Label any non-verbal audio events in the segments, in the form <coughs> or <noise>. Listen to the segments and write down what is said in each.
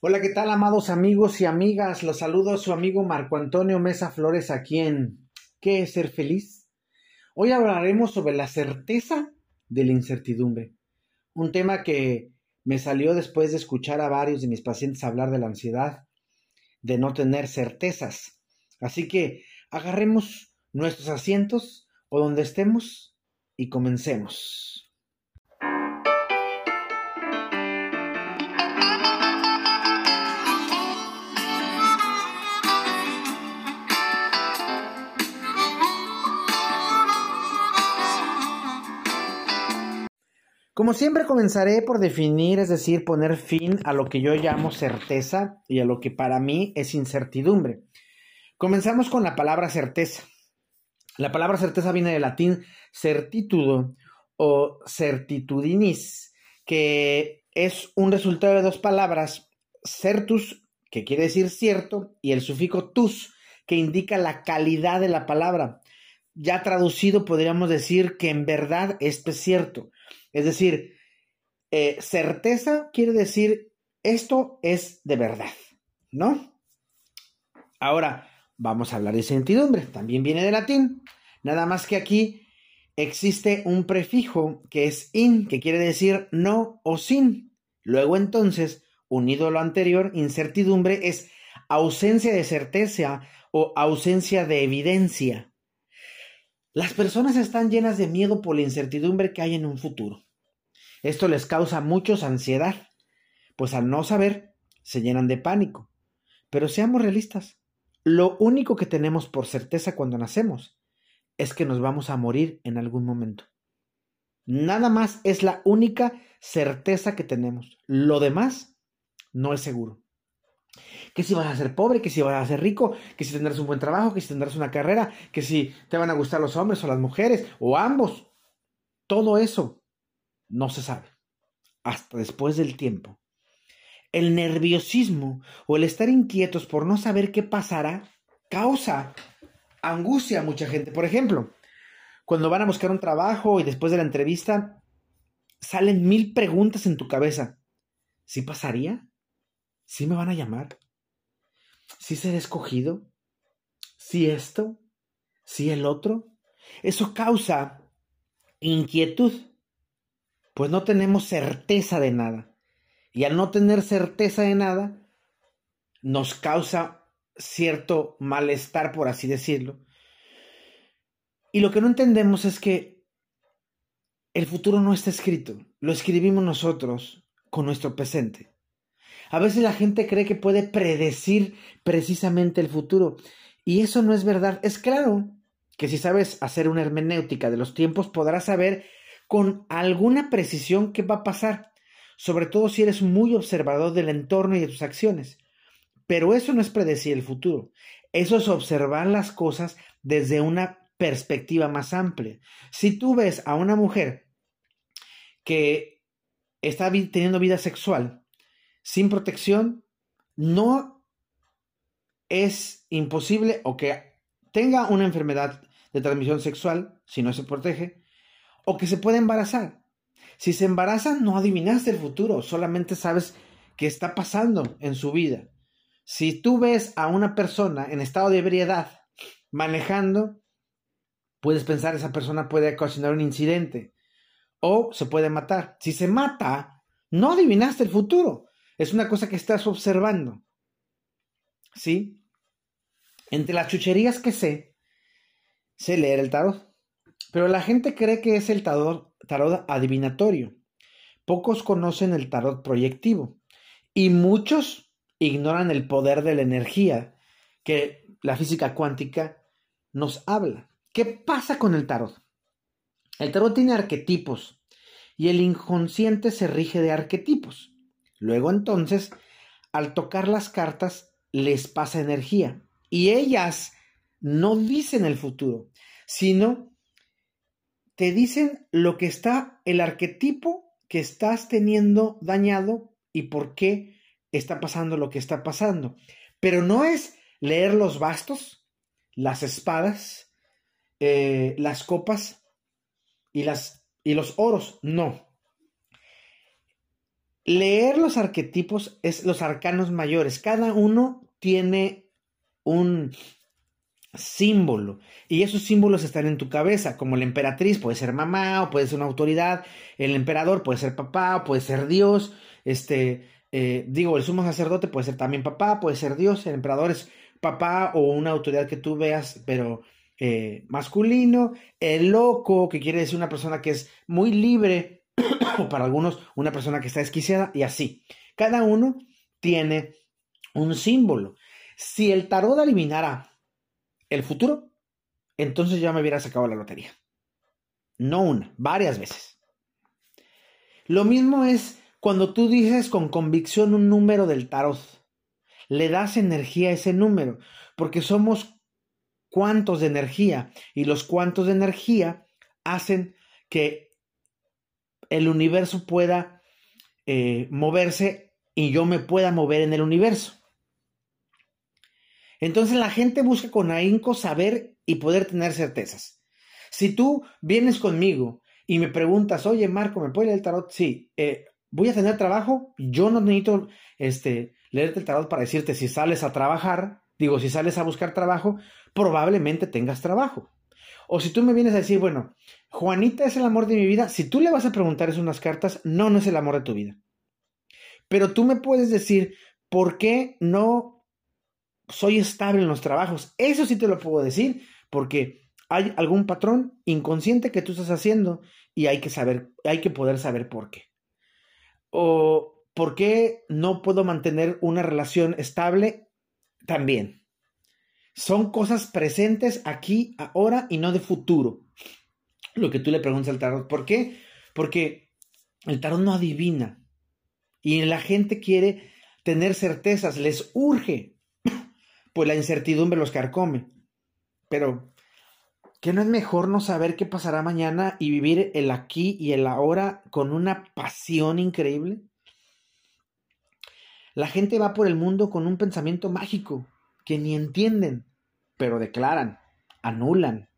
Hola, ¿qué tal, amados amigos y amigas? Los saludo a su amigo Marco Antonio Mesa Flores aquí en ¿Qué es ser feliz? Hoy hablaremos sobre la certeza de la incertidumbre, un tema que me salió después de escuchar a varios de mis pacientes hablar de la ansiedad, de no tener certezas. Así que agarremos nuestros asientos o donde estemos y comencemos. Como siempre comenzaré por definir, es decir, poner fin a lo que yo llamo certeza y a lo que para mí es incertidumbre. Comenzamos con la palabra certeza. La palabra certeza viene del latín certitudo o certitudinis, que es un resultado de dos palabras, certus, que quiere decir cierto, y el sufijo tus, que indica la calidad de la palabra. Ya traducido podríamos decir que en verdad esto es cierto. Es decir, eh, certeza quiere decir esto es de verdad, ¿no? Ahora, vamos a hablar de certidumbre. También viene de latín. Nada más que aquí existe un prefijo que es in, que quiere decir no o sin. Luego entonces, unido a lo anterior, incertidumbre es ausencia de certeza o ausencia de evidencia. Las personas están llenas de miedo por la incertidumbre que hay en un futuro. Esto les causa muchos ansiedad, pues al no saber, se llenan de pánico. Pero seamos realistas, lo único que tenemos por certeza cuando nacemos es que nos vamos a morir en algún momento. Nada más es la única certeza que tenemos. Lo demás no es seguro que si vas a ser pobre, que si vas a ser rico, que si tendrás un buen trabajo, que si tendrás una carrera, que si te van a gustar los hombres o las mujeres, o ambos. Todo eso no se sabe hasta después del tiempo. El nerviosismo o el estar inquietos por no saber qué pasará causa angustia a mucha gente. Por ejemplo, cuando van a buscar un trabajo y después de la entrevista salen mil preguntas en tu cabeza. ¿Sí pasaría? ¿Sí me van a llamar? ¿Sí seré escogido? ¿Sí esto? ¿Sí el otro? Eso causa inquietud, pues no tenemos certeza de nada. Y al no tener certeza de nada, nos causa cierto malestar, por así decirlo. Y lo que no entendemos es que el futuro no está escrito, lo escribimos nosotros con nuestro presente. A veces la gente cree que puede predecir precisamente el futuro. Y eso no es verdad. Es claro que si sabes hacer una hermenéutica de los tiempos, podrás saber con alguna precisión qué va a pasar, sobre todo si eres muy observador del entorno y de tus acciones. Pero eso no es predecir el futuro. Eso es observar las cosas desde una perspectiva más amplia. Si tú ves a una mujer que está teniendo vida sexual sin protección, no es imposible o que tenga una enfermedad de transmisión sexual, si no se protege, o que se pueda embarazar. Si se embaraza, no adivinaste el futuro, solamente sabes qué está pasando en su vida. Si tú ves a una persona en estado de ebriedad manejando, puedes pensar esa persona puede ocasionar un incidente o se puede matar. Si se mata, no adivinaste el futuro, es una cosa que estás observando. ¿Sí? Entre las chucherías que sé, sé leer el tarot. Pero la gente cree que es el tarot, tarot adivinatorio. Pocos conocen el tarot proyectivo. Y muchos ignoran el poder de la energía que la física cuántica nos habla. ¿Qué pasa con el tarot? El tarot tiene arquetipos y el inconsciente se rige de arquetipos. Luego entonces, al tocar las cartas, les pasa energía. Y ellas no dicen el futuro, sino te dicen lo que está, el arquetipo que estás teniendo dañado y por qué está pasando lo que está pasando. Pero no es leer los bastos, las espadas, eh, las copas y, las, y los oros, no. Leer los arquetipos es los arcanos mayores. Cada uno tiene un símbolo y esos símbolos están en tu cabeza, como la emperatriz puede ser mamá o puede ser una autoridad, el emperador puede ser papá o puede ser Dios, este, eh, digo, el sumo sacerdote puede ser también papá, puede ser Dios, el emperador es papá o una autoridad que tú veas, pero eh, masculino, el loco, que quiere decir una persona que es muy libre, o <coughs> para algunos una persona que está desquiciada, y así. Cada uno tiene un símbolo. Si el tarot adivinara el futuro, entonces ya me hubiera sacado la lotería. No una, varias veces. Lo mismo es cuando tú dices con convicción un número del tarot. Le das energía a ese número, porque somos cuantos de energía y los cuantos de energía hacen que el universo pueda eh, moverse y yo me pueda mover en el universo. Entonces la gente busca con ahínco saber y poder tener certezas. Si tú vienes conmigo y me preguntas, oye Marco, ¿me puede leer el tarot? Sí, eh, voy a tener trabajo. Yo no necesito este, leerte el tarot para decirte si sales a trabajar. Digo, si sales a buscar trabajo, probablemente tengas trabajo. O si tú me vienes a decir, bueno, Juanita es el amor de mi vida, si tú le vas a preguntar eso unas cartas, no, no es el amor de tu vida. Pero tú me puedes decir, ¿por qué no soy estable en los trabajos? Eso sí te lo puedo decir, porque hay algún patrón inconsciente que tú estás haciendo y hay que saber, hay que poder saber por qué. O por qué no puedo mantener una relación estable también. Son cosas presentes aquí, ahora y no de futuro. Lo que tú le preguntas al tarot. ¿Por qué? Porque el tarot no adivina. Y la gente quiere tener certezas, les urge. <coughs> Pues la incertidumbre los carcome. Pero, ¿qué no es mejor no saber qué pasará mañana y vivir el aquí y el ahora con una pasión increíble? La gente va por el mundo con un pensamiento mágico que ni entienden pero declaran, anulan,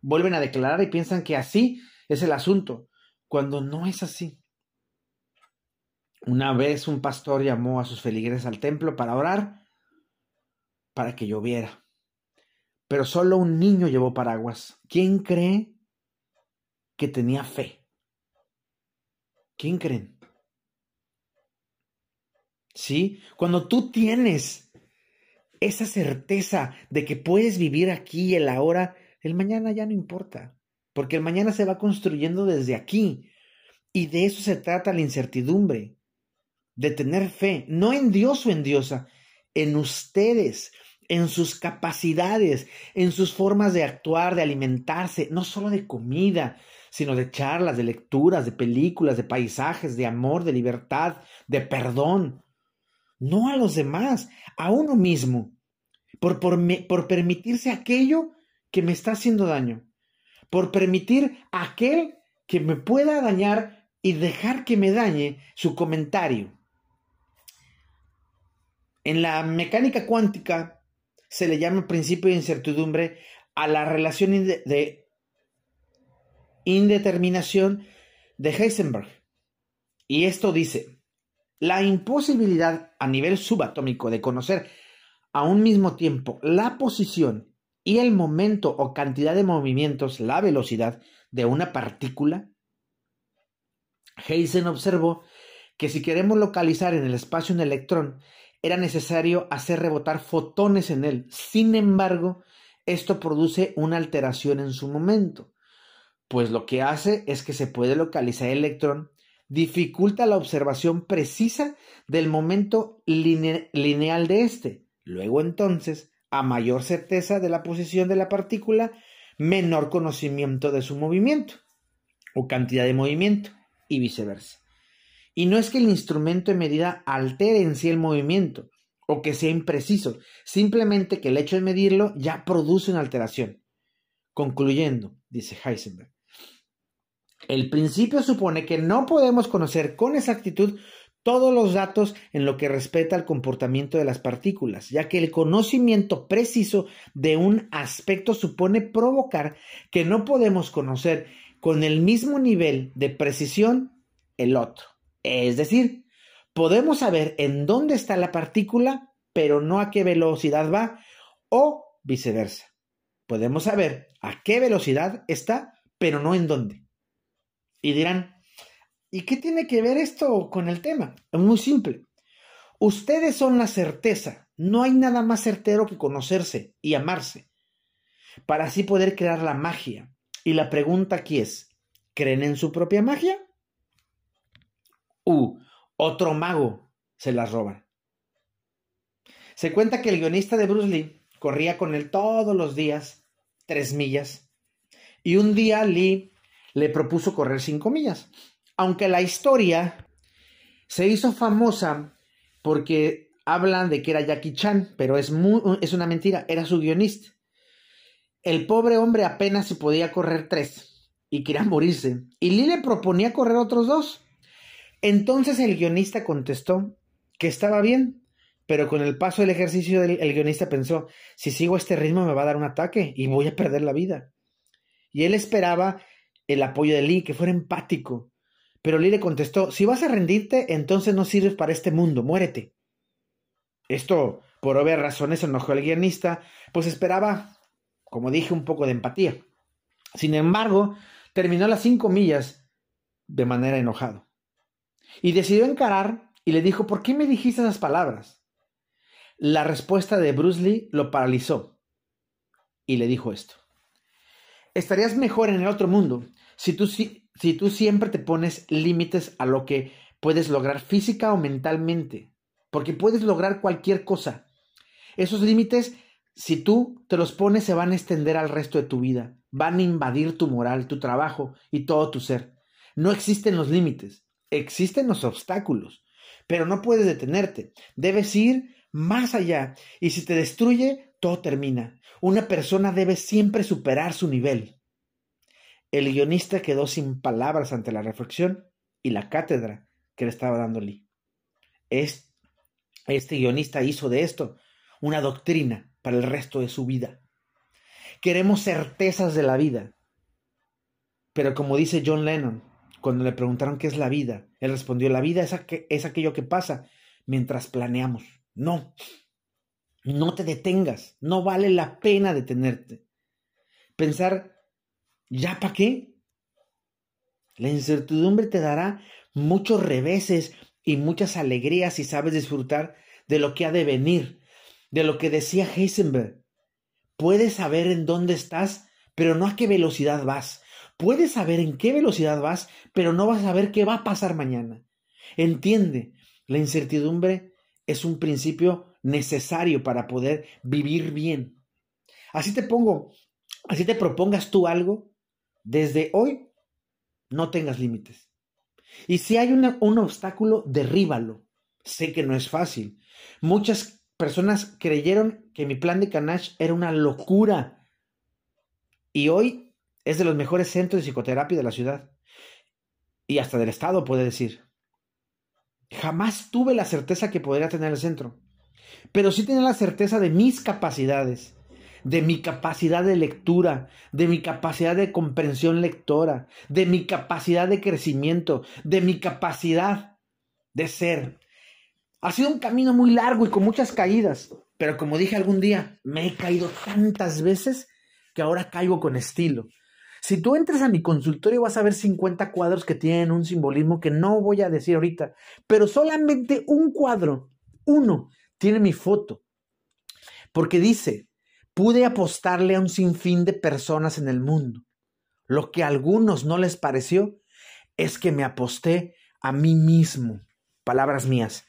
vuelven a declarar y piensan que así es el asunto, cuando no es así. Una vez un pastor llamó a sus feligreses al templo para orar para que lloviera. Pero solo un niño llevó paraguas. ¿Quién cree que tenía fe? ¿Quién creen? ¿Sí? Cuando tú tienes esa certeza de que puedes vivir aquí el ahora, el mañana ya no importa, porque el mañana se va construyendo desde aquí. Y de eso se trata la incertidumbre, de tener fe, no en Dios o en Diosa, en ustedes, en sus capacidades, en sus formas de actuar, de alimentarse, no solo de comida, sino de charlas, de lecturas, de películas, de paisajes, de amor, de libertad, de perdón no a los demás, a uno mismo, por, por, permitirse aquello que me está haciendo daño, por permitir aquel que me pueda dañar y dejar que me dañe su comentario. En la mecánica cuántica se le llama principio de incertidumbre a la relación de indeterminación de Heisenberg. Y esto dice, la imposibilidad a nivel subatómico de conocer a un mismo tiempo la posición y el momento o cantidad de movimientos, la velocidad de una partícula, Heisen observó que si queremos localizar en el espacio un electrón, era necesario hacer rebotar fotones en él. Sin embargo, esto produce una alteración en su momento, pues lo que hace es que se puede localizar el electrón dificulta la observación precisa del momento lineal de éste. Luego entonces, a mayor certeza de la posición de la partícula, menor conocimiento de su movimiento o cantidad de movimiento y viceversa. Y no es que el instrumento de medida altere en sí el movimiento o que sea impreciso, simplemente que el hecho de medirlo ya produce una alteración. Concluyendo, dice Heisenberg, el principio supone que no podemos conocer con exactitud todos los datos en lo que respecta al comportamiento de las partículas, ya que el conocimiento preciso de un aspecto supone provocar que no podemos conocer con el mismo nivel de precisión el otro. Es decir, podemos saber en dónde está la partícula, pero no a qué velocidad va, o viceversa. Podemos saber a qué velocidad está, pero no en dónde. Y dirán, ¿y qué tiene que ver esto con el tema? Es muy simple. Ustedes son la certeza. No hay nada más certero que conocerse y amarse, para así poder crear la magia. Y la pregunta aquí es, ¿creen en su propia magia? Uh, otro mago se las roba. Se cuenta que el guionista de Bruce Lee corría con él todos los días tres millas. Y un día Lee le propuso correr cinco millas. Aunque la historia se hizo famosa porque hablan de que era Jackie Chan, pero es, es una mentira, era su guionista. El pobre hombre apenas se podía correr tres y quería morirse. Y Lee le proponía correr otros dos. Entonces el guionista contestó que estaba bien, pero con el paso del ejercicio el guionista pensó, si sigo este ritmo me va a dar un ataque y voy a perder la vida. Y él esperaba el apoyo de Lee, que fuera empático. Pero Lee le contestó, si vas a rendirte, entonces no sirves para este mundo, muérete. Esto, por obvias razones, enojó al guionista, pues esperaba, como dije, un poco de empatía. Sin embargo, terminó las cinco millas de manera enojado. Y decidió encarar y le dijo, ¿por qué me dijiste esas palabras? La respuesta de Bruce Lee lo paralizó y le dijo esto. Estarías mejor en el otro mundo si tú, si, si tú siempre te pones límites a lo que puedes lograr física o mentalmente, porque puedes lograr cualquier cosa. Esos límites, si tú te los pones, se van a extender al resto de tu vida, van a invadir tu moral, tu trabajo y todo tu ser. No existen los límites. Existen los obstáculos, pero no puedes detenerte. Debes ir más allá. Y si te destruye, todo termina. Una persona debe siempre superar su nivel. El guionista quedó sin palabras ante la reflexión y la cátedra que le estaba dando Lee. Este guionista hizo de esto una doctrina para el resto de su vida. Queremos certezas de la vida. Pero como dice John Lennon, cuando le preguntaron qué es la vida, él respondió, la vida es, es aquello que pasa mientras planeamos. No, no te detengas, no vale la pena detenerte. Pensar, ¿ya para qué? La incertidumbre te dará muchos reveses y muchas alegrías si sabes disfrutar de lo que ha de venir, de lo que decía Heisenberg. Puedes saber en dónde estás, pero no a qué velocidad vas. Puedes saber en qué velocidad vas, pero no vas a saber qué va a pasar mañana. Entiende, la incertidumbre es un principio necesario para poder vivir bien. Así te pongo, así te propongas tú algo, desde hoy no tengas límites. Y si hay un obstáculo, derríbalo. Sé que no es fácil. Muchas personas creyeron que mi plan de Canash era una locura. Y hoy es de los mejores centros de psicoterapia de la ciudad. Y hasta del estado, puede decir. Jamás tuve la certeza que podría tener el centro. Pero sí tenía la certeza de mis capacidades, de mi capacidad de lectura, de mi capacidad de comprensión lectora, de mi capacidad de crecimiento, de mi capacidad de ser. Ha sido un camino muy largo y con muchas caídas, pero como dije algún día, me he caído tantas veces que ahora caigo con estilo. Si tú entras a mi consultorio vas a ver 50 cuadros que tienen un simbolismo que no voy a decir ahorita, pero solamente un cuadro, uno, tiene mi foto. Porque dice, pude apostarle a un sinfín de personas en el mundo. Lo que a algunos no les pareció es que me aposté a mí mismo. Palabras mías.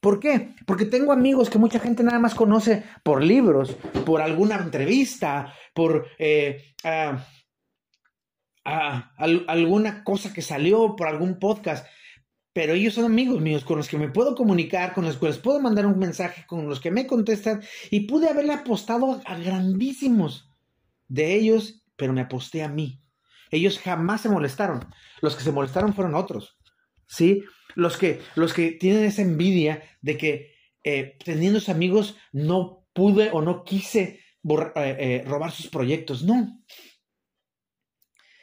¿Por qué? Porque tengo amigos que mucha gente nada más conoce por libros, por alguna entrevista, por eh, ah, a, alguna cosa que salió por algún podcast, pero ellos son amigos míos con los que me puedo comunicar, con los que les puedo mandar un mensaje, con los que me contestan y pude haberle apostado a, grandísimos de ellos, pero me aposté a mí. Ellos jamás se molestaron. Los que se molestaron fueron otros. ¿Sí? Los que, los que tienen esa envidia de que eh, teniendo amigos no pude o no quise eh, eh, robar sus proyectos. No,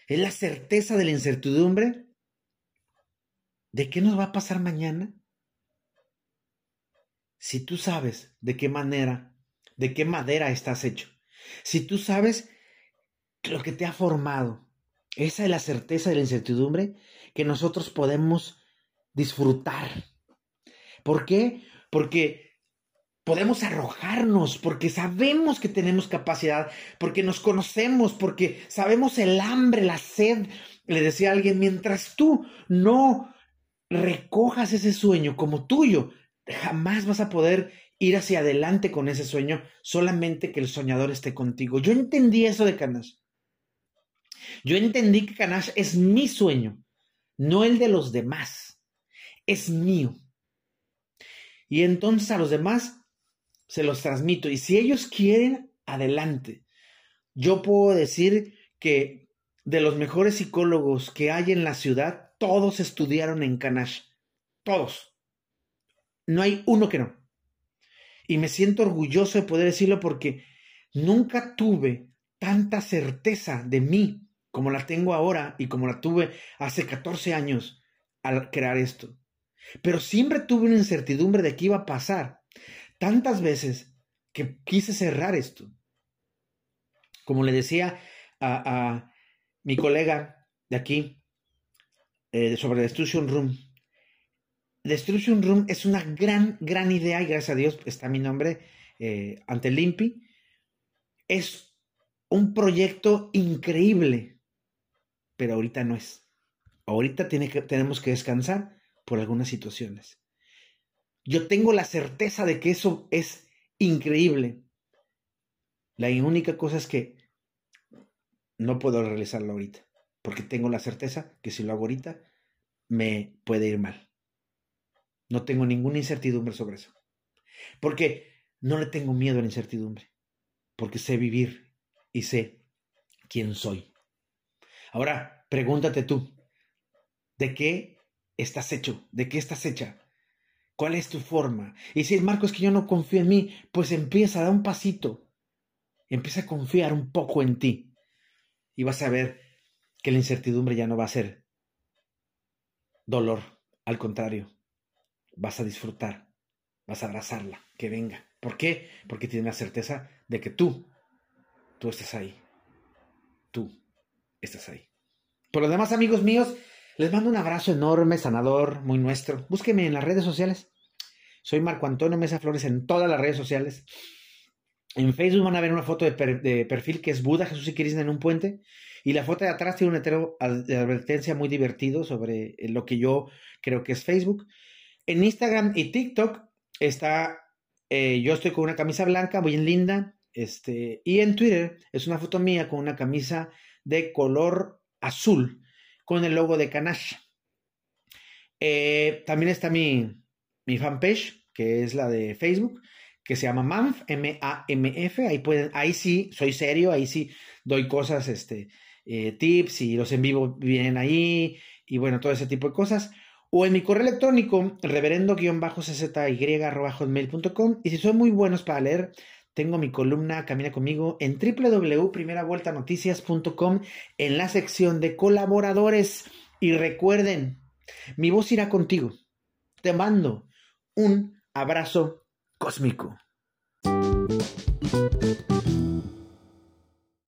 es la certeza de la incertidumbre de qué nos va a pasar mañana. si tú sabes de qué manera, de qué madera estás hecho, si tú sabes lo que te ha formado, esa es la certeza de la incertidumbre que nosotros podemos disfrutar. ¿Por qué? Porque podemos arrojarnos, porque sabemos que tenemos capacidad, porque nos conocemos, porque sabemos el hambre, la sed. Le decía alguien, mientras tú no recojas ese sueño como tuyo, jamás vas a poder ir hacia adelante con ese sueño, solamente que el soñador esté contigo. Yo entendí eso de Canash. Yo entendí que Canash es mi sueño, no el de los demás. Es mío. Y entonces a los demás se los transmito. Y si ellos quieren, adelante. Yo puedo decir que de los mejores psicólogos que hay en la ciudad, todos estudiaron en Canash. Todos. No hay uno que no. Y me siento orgulloso de poder decirlo porque nunca tuve tanta certeza de mí como la tengo ahora y como la tuve hace 14 años al crear esto. Pero siempre tuve una incertidumbre de qué iba a pasar. Tantas veces que quise cerrar esto. Como le decía a, mi colega de aquí eh, sobre Destruction Room. Destruction Room es una gran, gran idea y gracias a Dios está mi nombre eh, ante Limpi. Es un proyecto increíble, pero ahorita no es. Ahorita tiene que, tenemos que descansar por algunas situaciones. Yo tengo la certeza de que eso es increíble. La única cosa es que no puedo realizarlo ahorita, porque tengo la certeza que si lo hago ahorita, me puede ir mal. No tengo ninguna incertidumbre sobre eso. Porque no le tengo miedo a la incertidumbre, porque sé vivir y sé quién soy. Ahora, pregúntate tú, ¿de qué estás hecho? ¿De qué estás hecha? ¿Cuál es tu forma? Y si es Marcos que yo no confío en mí, pues empieza, a dar un pasito. Empieza a confiar un poco en ti. Y vas a ver que la incertidumbre ya no va a ser dolor. Al contrario, vas a disfrutar, vas a abrazarla, que venga. ¿Por qué? Porque tienes la certeza de que tú, tú estás ahí. Tú estás ahí. Por los demás, amigos míos, les mando un abrazo enorme, sanador, muy nuestro. Búsqueme en las redes sociales. Soy Marco Antonio Mesa Flores en todas las redes sociales. En Facebook van a ver una foto de, perfil que es Buda, Jesús y Krishna en un puente. Y la foto de atrás tiene un letrero de advertencia muy divertido sobre eh, lo que yo creo que es Facebook. En Instagram y TikTok está, eh, yo estoy con una camisa blanca, muy linda. Este, y en Twitter es una foto mía con una camisa de color azul con el logo de Canash. Eh, también está mi, mi fanpage, que es la de Facebook, que se llama MAMF, M-A-M-F. Ahí, pueden, ahí sí, soy serio, ahí sí doy cosas, este, eh, tips y los en vivo vienen ahí y bueno, todo ese tipo de cosas. O en mi correo electrónico, reverendo-czy.com. Y si son muy buenos para leer, tengo mi columna Camina conmigo en www.primeravueltanoticias.com en la sección de colaboradores. Y recuerden, mi voz irá contigo. Te mando un abrazo cósmico.